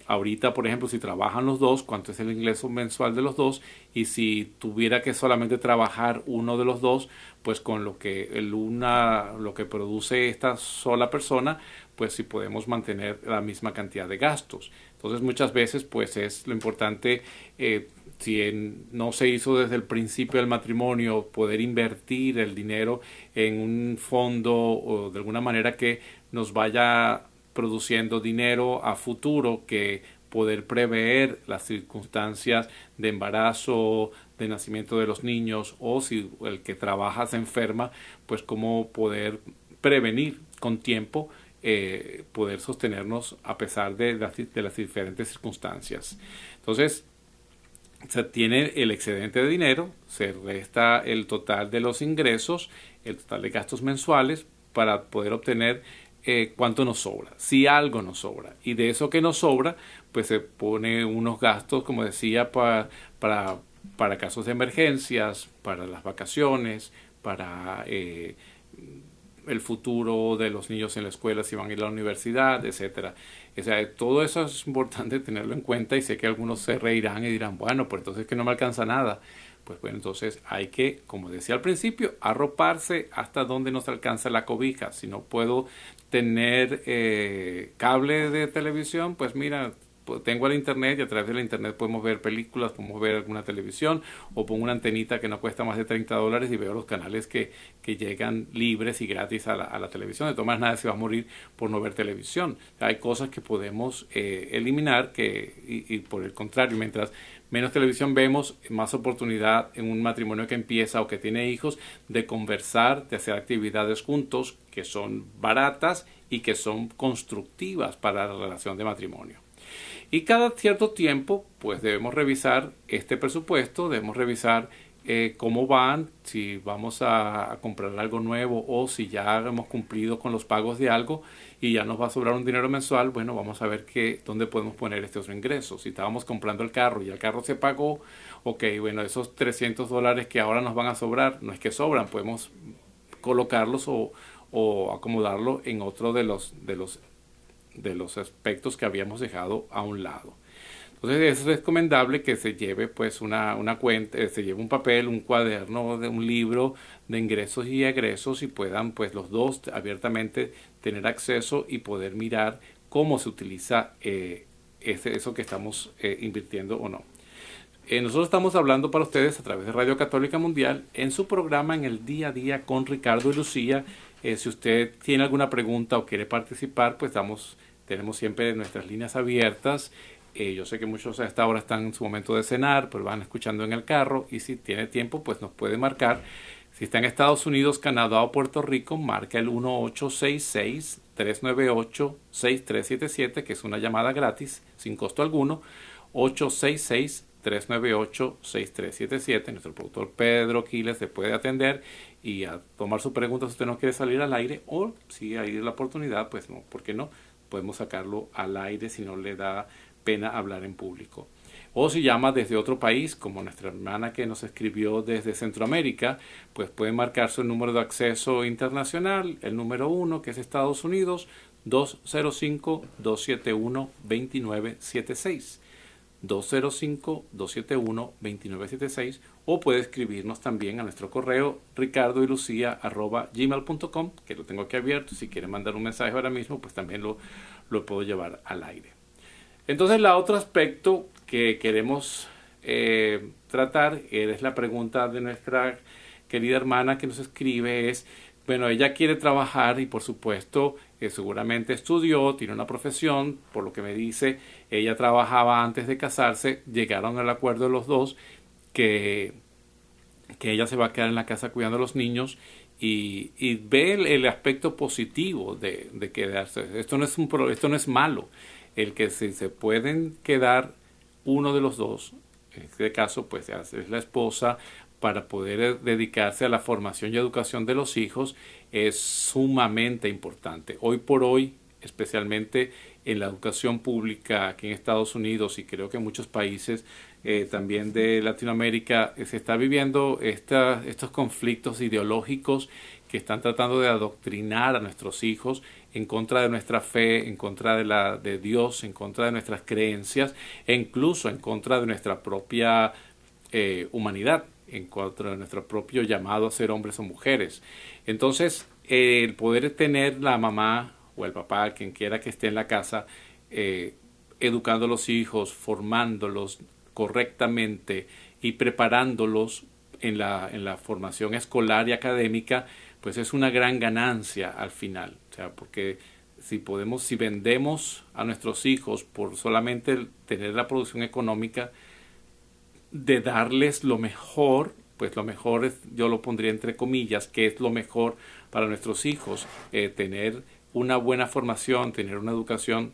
S1: ahorita, por ejemplo, si trabajan los dos, cuánto es el ingreso mensual de los dos y si tuviera que solamente trabajar uno de los dos, pues con lo que el una lo que produce esta sola persona, pues si podemos mantener la misma cantidad de gastos. Entonces, muchas veces pues es lo importante eh, si no se hizo desde el principio del matrimonio poder invertir el dinero en un fondo o de alguna manera que nos vaya produciendo dinero a futuro que poder prever las circunstancias de embarazo, de nacimiento de los niños o si el que trabaja se enferma, pues cómo poder prevenir con tiempo, eh, poder sostenernos a pesar de las, de las diferentes circunstancias. Entonces, se tiene el excedente de dinero, se resta el total de los ingresos, el total de gastos mensuales para poder obtener eh, cuánto nos sobra, si algo nos sobra. Y de eso que nos sobra, pues se pone unos gastos, como decía, para, para, para casos de emergencias, para las vacaciones, para eh, el futuro de los niños en la escuela, si van a ir a la universidad, etcétera. O sea, todo eso es importante tenerlo en cuenta y sé que algunos se reirán y dirán, bueno, pues entonces que no me alcanza nada. Pues bueno, entonces hay que, como decía al principio, arroparse hasta donde nos alcanza la cobija. Si no puedo tener eh, cable de televisión, pues mira, tengo el internet y a través del internet podemos ver películas, podemos ver alguna televisión o pongo una antenita que no cuesta más de 30 dólares y veo los canales que, que llegan libres y gratis a la, a la televisión. De todas maneras, nadie se va a morir por no ver televisión. Hay cosas que podemos eh, eliminar que, y, y por el contrario, mientras menos televisión vemos, más oportunidad en un matrimonio que empieza o que tiene hijos de conversar, de hacer actividades juntos que son baratas y que son constructivas para la relación de matrimonio. Y cada cierto tiempo, pues debemos revisar este presupuesto, debemos revisar eh, cómo van, si vamos a, comprar algo nuevo o si ya hemos cumplido con los pagos de algo y ya nos va a sobrar un dinero mensual, bueno, vamos a ver qué, dónde podemos poner este otro ingreso. Si estábamos comprando el carro y el carro se pagó, ok, bueno, esos 300 dólares que ahora nos van a sobrar, no es que sobran, podemos colocarlos o, o acomodarlo en otro de los, de los, de los aspectos que habíamos dejado a un lado. Entonces es recomendable que se lleve pues una, una cuenta, eh, se lleve un papel, un cuaderno, de un libro de ingresos y egresos y puedan pues los dos abiertamente tener acceso y poder mirar cómo se utiliza eh, ese, eso que estamos eh, invirtiendo o no. nosotros estamos hablando para ustedes a través de Radio Católica Mundial en su programa en el día a día con Ricardo y Lucía. si usted tiene alguna pregunta o quiere participar, pues damos, tenemos siempre nuestras líneas abiertas eh, yo sé que muchos a esta hora están en su momento de cenar, pero van escuchando en el carro y si tiene tiempo, pues nos puede marcar. Si está en Estados Unidos, Canadá o Puerto Rico, marca el 1866-398-6377, que es una llamada gratis, sin costo alguno. 866-398-6377. Nuestro productor Pedro Quiles se puede atender y a tomar su pregunta si usted no quiere salir al aire o si hay la oportunidad, pues no, ¿por qué no? Podemos sacarlo al aire si no le da pena hablar en público. O si llama desde otro país, como nuestra hermana que nos escribió desde Centroamérica, pues puede marcar su número de acceso internacional, el número 1, que es Estados Unidos, 205-271-2976. 205-271-2976 o puede escribirnos también a nuestro correo ricardo y lucía gmail.com que lo tengo aquí abierto. Si quiere mandar un mensaje ahora mismo pues también lo, lo puedo llevar al aire entonces el otro aspecto que queremos eh, tratar es la pregunta de nuestra querida hermana que nos escribe es bueno, ella quiere trabajar y por supuesto eh, seguramente estudió, tiene una profesión, por lo que me dice, ella trabajaba antes de casarse, llegaron al acuerdo los dos que, que ella se va a quedar en la casa cuidando a los niños y, y ve el, aspecto positivo de, de, quedarse. Esto no, es un, esto no es malo, el que si se pueden quedar uno de los dos, en este caso pues es la esposa para poder eh, dedicarse a la formación y educación de los hijos es sumamente importante. Hoy por hoy, especialmente en la educación pública aquí en Estados Unidos y creo que en muchos países eh, también de Latinoamérica, eh, se está viviendo estos conflictos ideológicos que están tratando de adoctrinar a nuestros hijos en contra de nuestra fe, en contra de la de Dios, en contra de nuestras creencias e incluso en contra de nuestra propia humanidad en contra de nuestro propio llamado a ser hombres o mujeres. Entonces, el poder tener la mamá o el papá, quien quiera que esté en la casa, eh, educando a los hijos, formándolos correctamente y preparándolos en la, en la formación escolar y académica, pues es una gran ganancia al final. Sea, porque si podemos, si vendemos a nuestros hijos por solamente tener la producción económica, de darles lo mejor, pues lo mejor es, yo lo pondría entre comillas, que es lo mejor para nuestros hijos, eh, tener una buena formación, tener una educación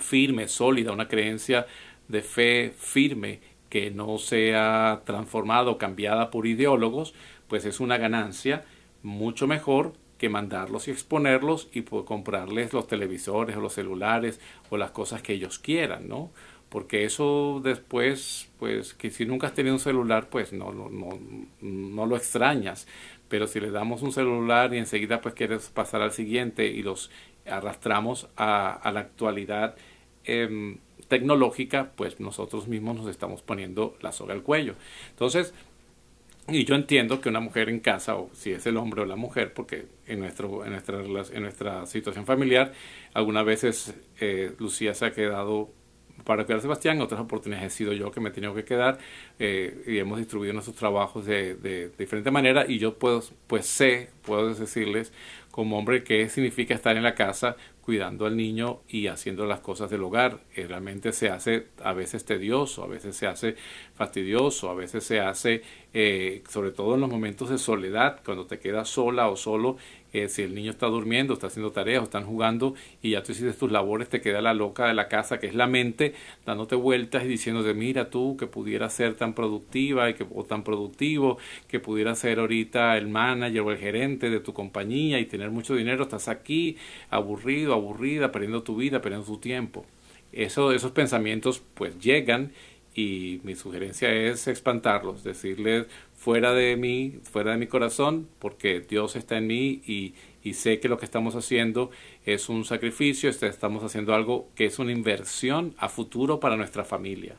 S1: firme, sólida, una creencia de fe firme que no sea transformada o cambiada por ideólogos, pues es una ganancia mucho mejor que mandarlos y exponerlos y comprarles los televisores o los celulares o las cosas que ellos quieran, ¿no? porque eso después, pues que si nunca has tenido un celular, pues no, no, no, no lo extrañas, pero si le damos un celular y enseguida pues quieres pasar al siguiente y los arrastramos a, la actualidad em, tecnológica, pues nosotros mismos nos estamos poniendo la soga al cuello. Entonces, y yo entiendo que una mujer en casa, o si es el hombre o la mujer, porque en, nuestro, en, nuestra, en nuestra situación familiar, algunas veces eh, Lucía se ha quedado para cuidar a Sebastián, otras oportunidades he sido yo que me he tenido que quedar eh, y hemos distribuido nuestros trabajos de, de, diferente manera y yo puedo, pues sé, puedo decirles como hombre qué significa estar en la casa cuidando al niño y haciendo las cosas del hogar. Eh, realmente se hace a veces tedioso, a veces se hace fastidioso, a veces se hace, eh, sobre todo en los momentos de soledad, cuando te quedas sola o solo si el niño está durmiendo, está haciendo tareas o están jugando y ya tú hiciste tus labores, te queda la loca de la casa, que es la mente, dándote vueltas y diciéndote, mira tú, que pudiera ser tan productiva y que, o tan productivo, que pudiera ser ahorita el manager o el gerente de tu compañía y tener mucho dinero, estás aquí aburrido, aburrida, perdiendo tu vida, perdiendo tu tiempo. Eso, esos pensamientos pues llegan y mi sugerencia es espantarlos, decirles fuera de mí, fuera de mi corazón, porque Dios está en mí y, y sé que lo que estamos haciendo es un sacrificio, este, estamos haciendo algo que es una inversión a futuro para nuestra familia.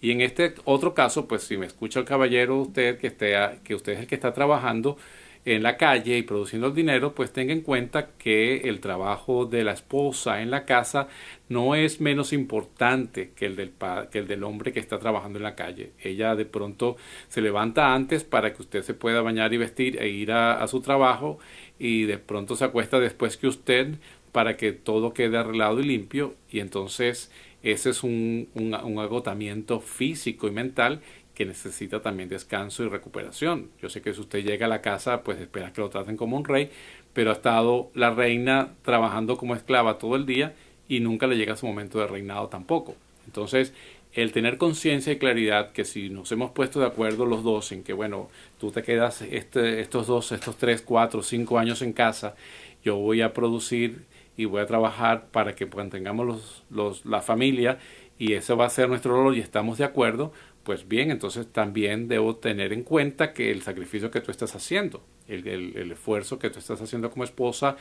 S1: Y en este otro caso, pues si me escucha el caballero usted que esté, que usted es el que está trabajando, en la calle y produciendo el dinero, pues tenga en cuenta que el trabajo de la esposa en la casa no es menos importante que el del, que el del hombre que está trabajando en la calle. Ella de pronto se levanta antes para que usted se pueda bañar y vestir e ir a, su trabajo y de pronto se acuesta después que usted para que todo quede arreglado y limpio y entonces ese es un, un, un agotamiento físico y mental que necesita también descanso y recuperación. Yo sé que si usted llega a la casa, pues espera que lo traten como un rey, pero ha estado la reina trabajando como esclava todo el día y nunca le llega su momento de reinado tampoco. Entonces, el tener conciencia y claridad que si nos hemos puesto de acuerdo los dos en que, bueno, tú te quedas este, estos dos, estos tres, cuatro, cinco años en casa, yo voy a producir y voy a trabajar para que pues, tengamos los, los, la familia y eso va a ser nuestro rol y estamos de acuerdo, pues bien, entonces también debo tener en cuenta que el sacrificio que tú estás haciendo, el, el, esfuerzo que tú estás haciendo como esposa,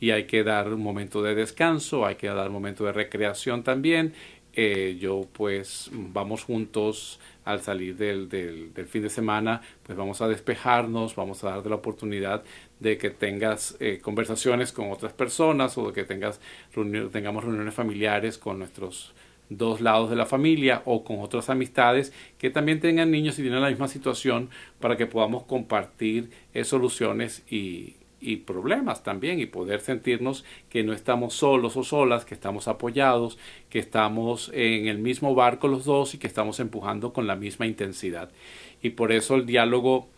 S1: y hay que dar un momento de descanso, hay que dar un momento de recreación también. Eh, yo pues vamos juntos al salir del, del, fin de semana, pues vamos a despejarnos, vamos a darte la oportunidad de que tengas eh, conversaciones con otras personas o de que tengas tengamos reuniones familiares con nuestros dos lados de la familia o con otras amistades que también tengan niños y tienen la misma situación para que podamos compartir eh, soluciones y, y problemas también y poder sentirnos que no estamos solos o solas, que estamos apoyados, que estamos en el mismo barco los dos y que estamos empujando con la misma intensidad. Y por eso el diálogo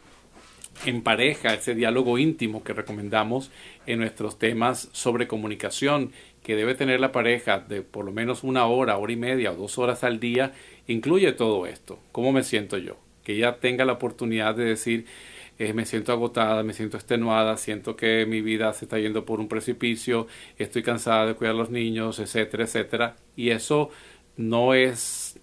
S1: en pareja, ese diálogo íntimo que recomendamos en nuestros temas sobre comunicación que debe tener la pareja de por lo menos una hora, hora y media o dos horas al día, incluye todo esto. ¿Cómo me siento yo? Que ella tenga la oportunidad de decir, eh, me siento agotada, me siento extenuada, siento que mi vida se está yendo por un precipicio, estoy cansada de cuidar a los niños, etcétera, etcétera. Y eso no es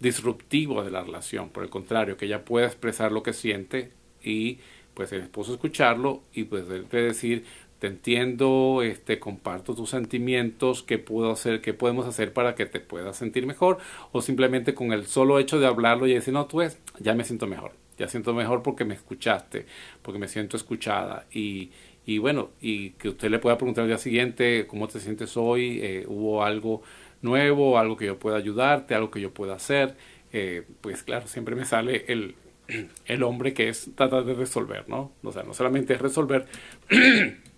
S1: disruptivo de la relación, por el contrario, que ella pueda expresar lo que siente y pues el esposo escucharlo y pues decir te entiendo, este, comparto tus sentimientos, qué puedo hacer, qué podemos hacer para que te puedas sentir mejor, o simplemente con el solo hecho de hablarlo y decir, no, tú es, ya me siento mejor, ya siento mejor porque me escuchaste, porque me siento escuchada, y, y bueno, y que usted le pueda preguntar al día siguiente, ¿cómo te sientes hoy? Eh, ¿Hubo algo nuevo, algo que yo pueda ayudarte, algo que yo pueda hacer? Eh, pues claro, siempre me sale el, el hombre que es tratar de resolver, ¿no? O sea, no solamente es resolver, *clears throat*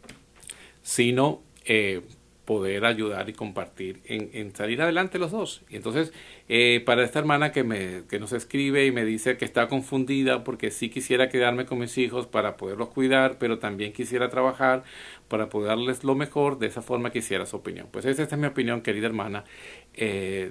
S1: sino eh, poder ayudar y compartir en, salir adelante los dos. Y entonces, eh, para esta hermana que, me, que nos escribe y me dice que está confundida porque sí quisiera quedarme con mis hijos para poderlos cuidar, pero también quisiera trabajar para poder darles lo mejor, de esa forma quisiera su opinión. Pues esa es mi opinión, querida hermana. Eh,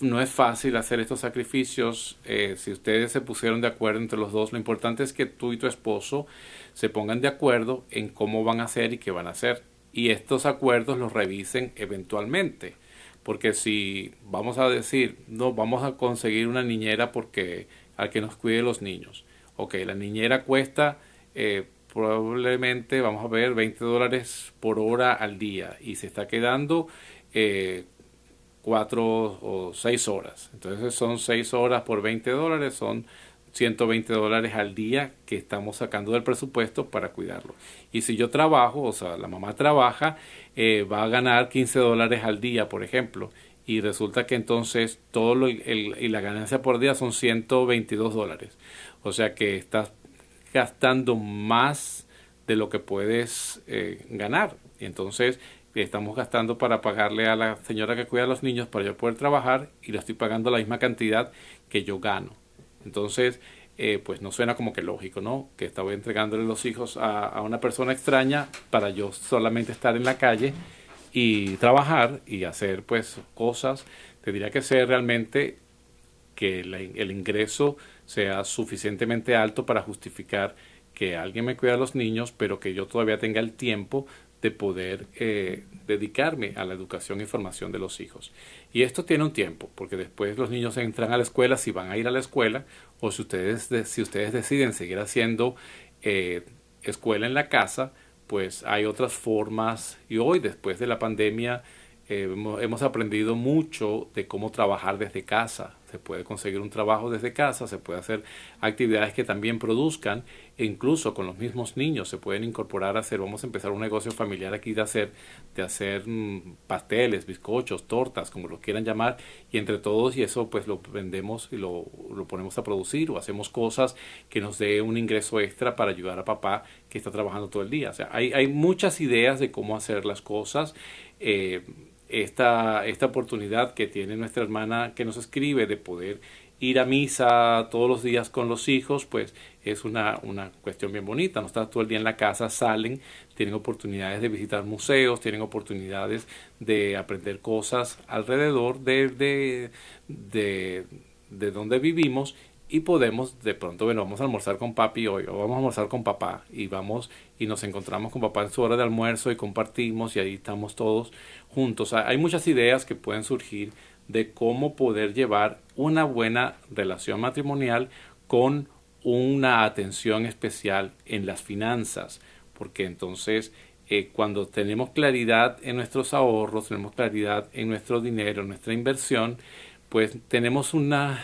S1: no es fácil hacer estos sacrificios. si ustedes se pusieron de acuerdo entre los dos, lo importante es que tú y tu esposo se pongan de acuerdo en cómo van a hacer y qué van a hacer. Y estos acuerdos los revisen eventualmente. Porque si vamos a decir, no, vamos a conseguir una niñera porque al que nos cuide los niños. Ok, la niñera cuesta eh, probablemente, vamos a ver, 20 dólares por hora al día y se está quedando eh, 4 o 6 horas. Entonces son 6 horas por 20 dólares, son 120 dólares al día que estamos sacando del presupuesto para cuidarlo. Y si yo trabajo, o sea, la mamá trabaja, eh, va a ganar 15 dólares al día, por ejemplo. Y resulta que entonces todo lo, el, y la ganancia por día son 122 dólares. O sea que estás gastando más de lo que puedes eh, ganar. Y estamos gastando para pagarle a la señora que cuida a los niños para yo poder trabajar y le estoy pagando la misma cantidad que yo gano. Entonces, eh, pues no suena como que lógico, ¿no? Que estaba entregándole los hijos a, una persona extraña para yo solamente estar en la calle y trabajar y hacer pues cosas. Tendría que ser realmente que el ingreso sea suficientemente alto para justificar que alguien me cuida a los niños, pero que yo todavía tenga el tiempo de poder eh, dedicarme a la educación y formación de los hijos. Y esto tiene un tiempo, porque después los niños entran a la escuela, si van a ir a la escuela, o si ustedes, si ustedes deciden seguir haciendo eh, escuela en la casa, pues hay otras formas. Y hoy, después de la pandemia, eh, hemos aprendido mucho de cómo trabajar desde casa, se puede conseguir un trabajo desde casa, se puede hacer actividades que también produzcan, e incluso con los mismos niños se pueden incorporar a hacer, vamos a empezar un negocio familiar aquí de hacer, de hacer mm, pasteles, bizcochos, tortas, como lo quieran llamar, y entre todos y eso pues lo vendemos y lo, lo ponemos a producir o hacemos cosas que nos dé un ingreso extra para ayudar a papá que está trabajando todo el día. O sea, hay, hay muchas ideas de cómo hacer las cosas. Eh, esta, esta oportunidad que tiene nuestra hermana que nos escribe de poder ir a misa todos los días con los hijos, pues es una, una cuestión bien bonita. No están todo el día en la casa, salen, tienen oportunidades de visitar museos, tienen oportunidades de aprender cosas alrededor de, de, de, de donde vivimos y podemos de pronto, bueno, vamos a almorzar con papi hoy o vamos a almorzar con papá y vamos y nos encontramos con papá en su hora de almuerzo y compartimos y ahí estamos todos juntos. Hay muchas ideas que pueden surgir de cómo poder llevar una buena relación matrimonial con una atención especial en las finanzas, porque entonces eh, cuando tenemos claridad en nuestros ahorros, tenemos claridad en nuestro dinero, en nuestra inversión, pues tenemos una,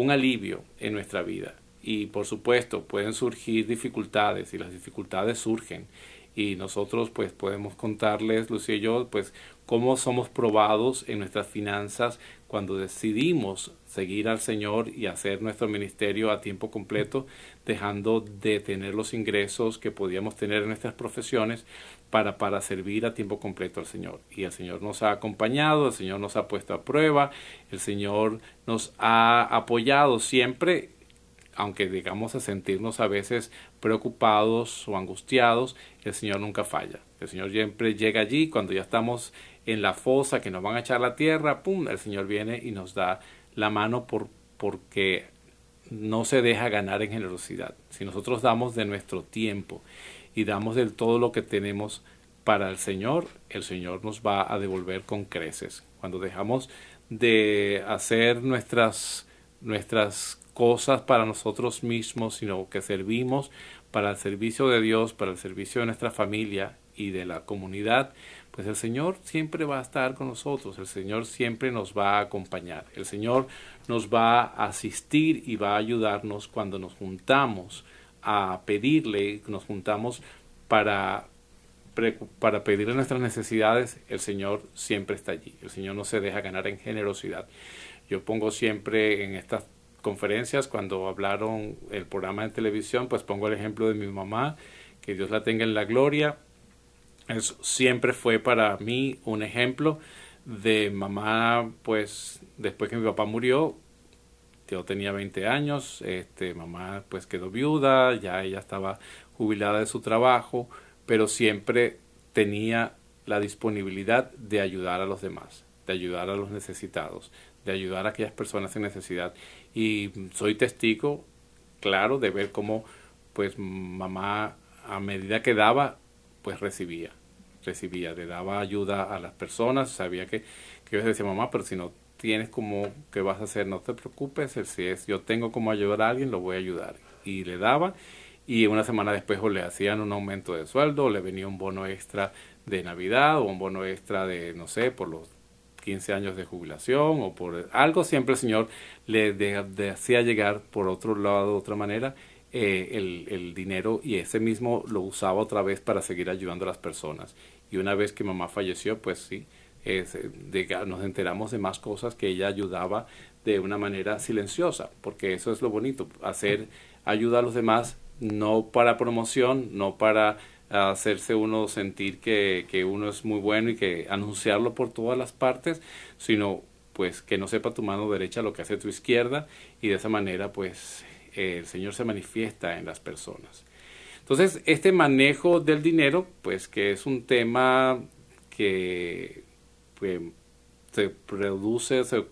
S1: un alivio en nuestra vida. Y por supuesto pueden surgir dificultades y las dificultades surgen y nosotros pues podemos contarles, Lucía y yo, pues cómo somos probados en nuestras finanzas cuando decidimos seguir al Señor y hacer nuestro ministerio a tiempo completo, dejando de tener los ingresos que podíamos tener en nuestras profesiones para, para servir a tiempo completo al Señor. Y el Señor nos ha acompañado, el Señor nos ha puesto a prueba, el Señor nos ha apoyado siempre aunque digamos a sentirnos a veces preocupados o angustiados, el Señor nunca falla. El Señor siempre llega allí cuando ya estamos en la fosa que nos van a echar la tierra, pum, el Señor viene y nos da la mano por, porque no se deja ganar en generosidad. Si nosotros damos de nuestro tiempo y damos de todo lo que tenemos para el Señor, el Señor nos va a devolver con creces. Cuando dejamos de hacer nuestras nuestras cosas para nosotros mismos, sino que servimos para el servicio de Dios, para el servicio de nuestra familia y de la comunidad, pues el Señor siempre va a estar con nosotros, el Señor siempre nos va a acompañar, el Señor nos va a asistir y va a ayudarnos cuando nos juntamos a pedirle, nos juntamos para para pedirle nuestras necesidades, el Señor siempre está allí. El Señor no se deja ganar en generosidad. Yo pongo siempre en estas conferencias, cuando hablaron el programa de televisión, pues pongo el ejemplo de mi mamá, que Dios la tenga en la gloria. Eso siempre fue para mí un ejemplo de mamá, pues después que mi papá murió, yo tenía 20 años, este, mamá pues quedó viuda, ya ella estaba jubilada de su trabajo, pero siempre tenía la disponibilidad de ayudar a los demás, de ayudar a los necesitados, de ayudar a aquellas personas en necesidad. Y soy testigo, claro, de ver cómo pues mamá a medida que daba, pues recibía, recibía, le daba ayuda a las personas, sabía que, que yo decía, mamá, pero si no tienes como que vas a hacer, no te preocupes, si es yo tengo como ayudar a alguien, lo voy a ayudar. Y le daba y una semana después o le hacían un aumento de sueldo, o le venía un bono extra de Navidad o un bono extra de, no sé, por los 15 años de jubilación o por algo, siempre el Señor le hacía llegar por otro lado, de otra manera, eh, el, dinero y ese mismo lo usaba otra vez para seguir ayudando a las personas. Y una vez que mamá falleció, pues sí, nos enteramos de más cosas que ella ayudaba de una manera silenciosa, porque eso es lo bonito, hacer ayuda a los demás, no para promoción, no para hacerse uno sentir que, que, uno es muy bueno y que anunciarlo por todas las partes, sino pues que no sepa tu mano derecha lo que hace tu izquierda y de esa manera pues el Señor se manifiesta en las personas. Entonces, este manejo del dinero, pues que es un tema que pues, se produce, se,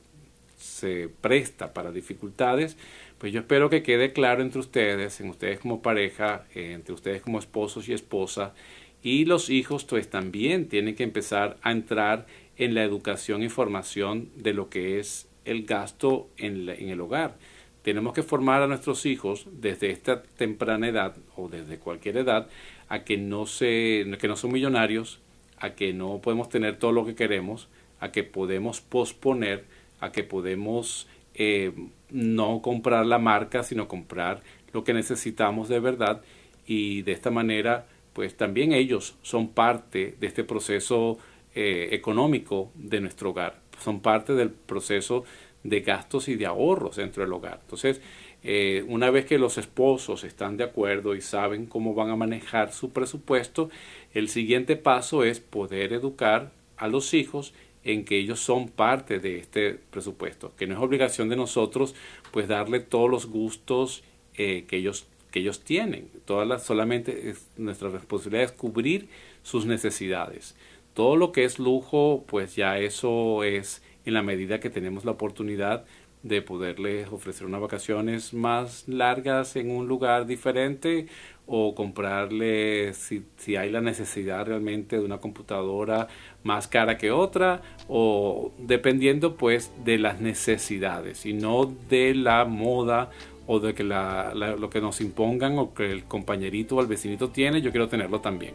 S1: se presta para dificultades, pues yo espero que quede claro entre ustedes, en ustedes como pareja, eh, entre ustedes como esposos y esposa, y los hijos pues también tienen que empezar a entrar en la educación y formación de lo que es el gasto en, en el hogar. Tenemos que formar a nuestros hijos desde esta temprana edad o desde cualquier edad a que no, se, que no son millonarios, a que no podemos tener todo lo que queremos, a que podemos posponer, a que podemos eh, no comprar la marca, sino comprar lo que necesitamos de verdad y de esta manera pues también ellos son parte de este proceso eh, económico de nuestro hogar, son parte del proceso de gastos y de ahorros dentro del hogar. Entonces, eh, una vez que los esposos están de acuerdo y saben cómo van a manejar su presupuesto, el siguiente paso es poder educar a los hijos en que ellos son parte de este presupuesto, que no es obligación de nosotros pues darle todos los gustos eh, que ellos que ellos tienen. Todas las, solamente es, nuestra responsabilidad es cubrir sus necesidades. Todo lo que es lujo, pues ya eso es en la medida que tenemos la oportunidad, de poderles ofrecer unas vacaciones más largas en un lugar diferente o comprarle si, si, hay la necesidad realmente de una computadora más cara que otra o dependiendo pues de las necesidades y no de la moda o de que lo que nos impongan o que el compañerito o el vecinito tiene yo quiero tenerlo también.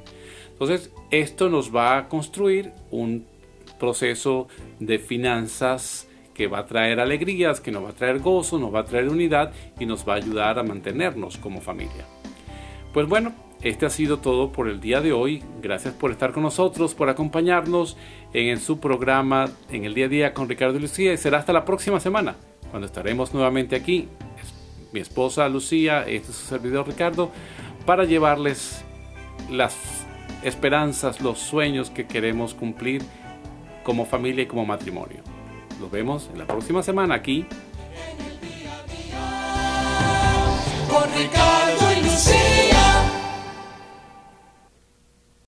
S1: Entonces esto nos va a construir un proceso de finanzas que va a traer alegrías, que nos va a traer gozo, nos va a traer unidad y nos va a ayudar a mantenernos como familia. Pues bueno, este ha sido todo por el día de hoy. Gracias por estar con nosotros, por acompañarnos en, su programa en el día a día con Ricardo y Lucía y será hasta la próxima semana cuando estaremos nuevamente aquí. Mi esposa Lucía, este es su servidor Ricardo, para llevarles las esperanzas, los sueños que queremos cumplir como familia y como matrimonio. Nos vemos en la próxima semana aquí.
S3: Con Ricardo y Lucía.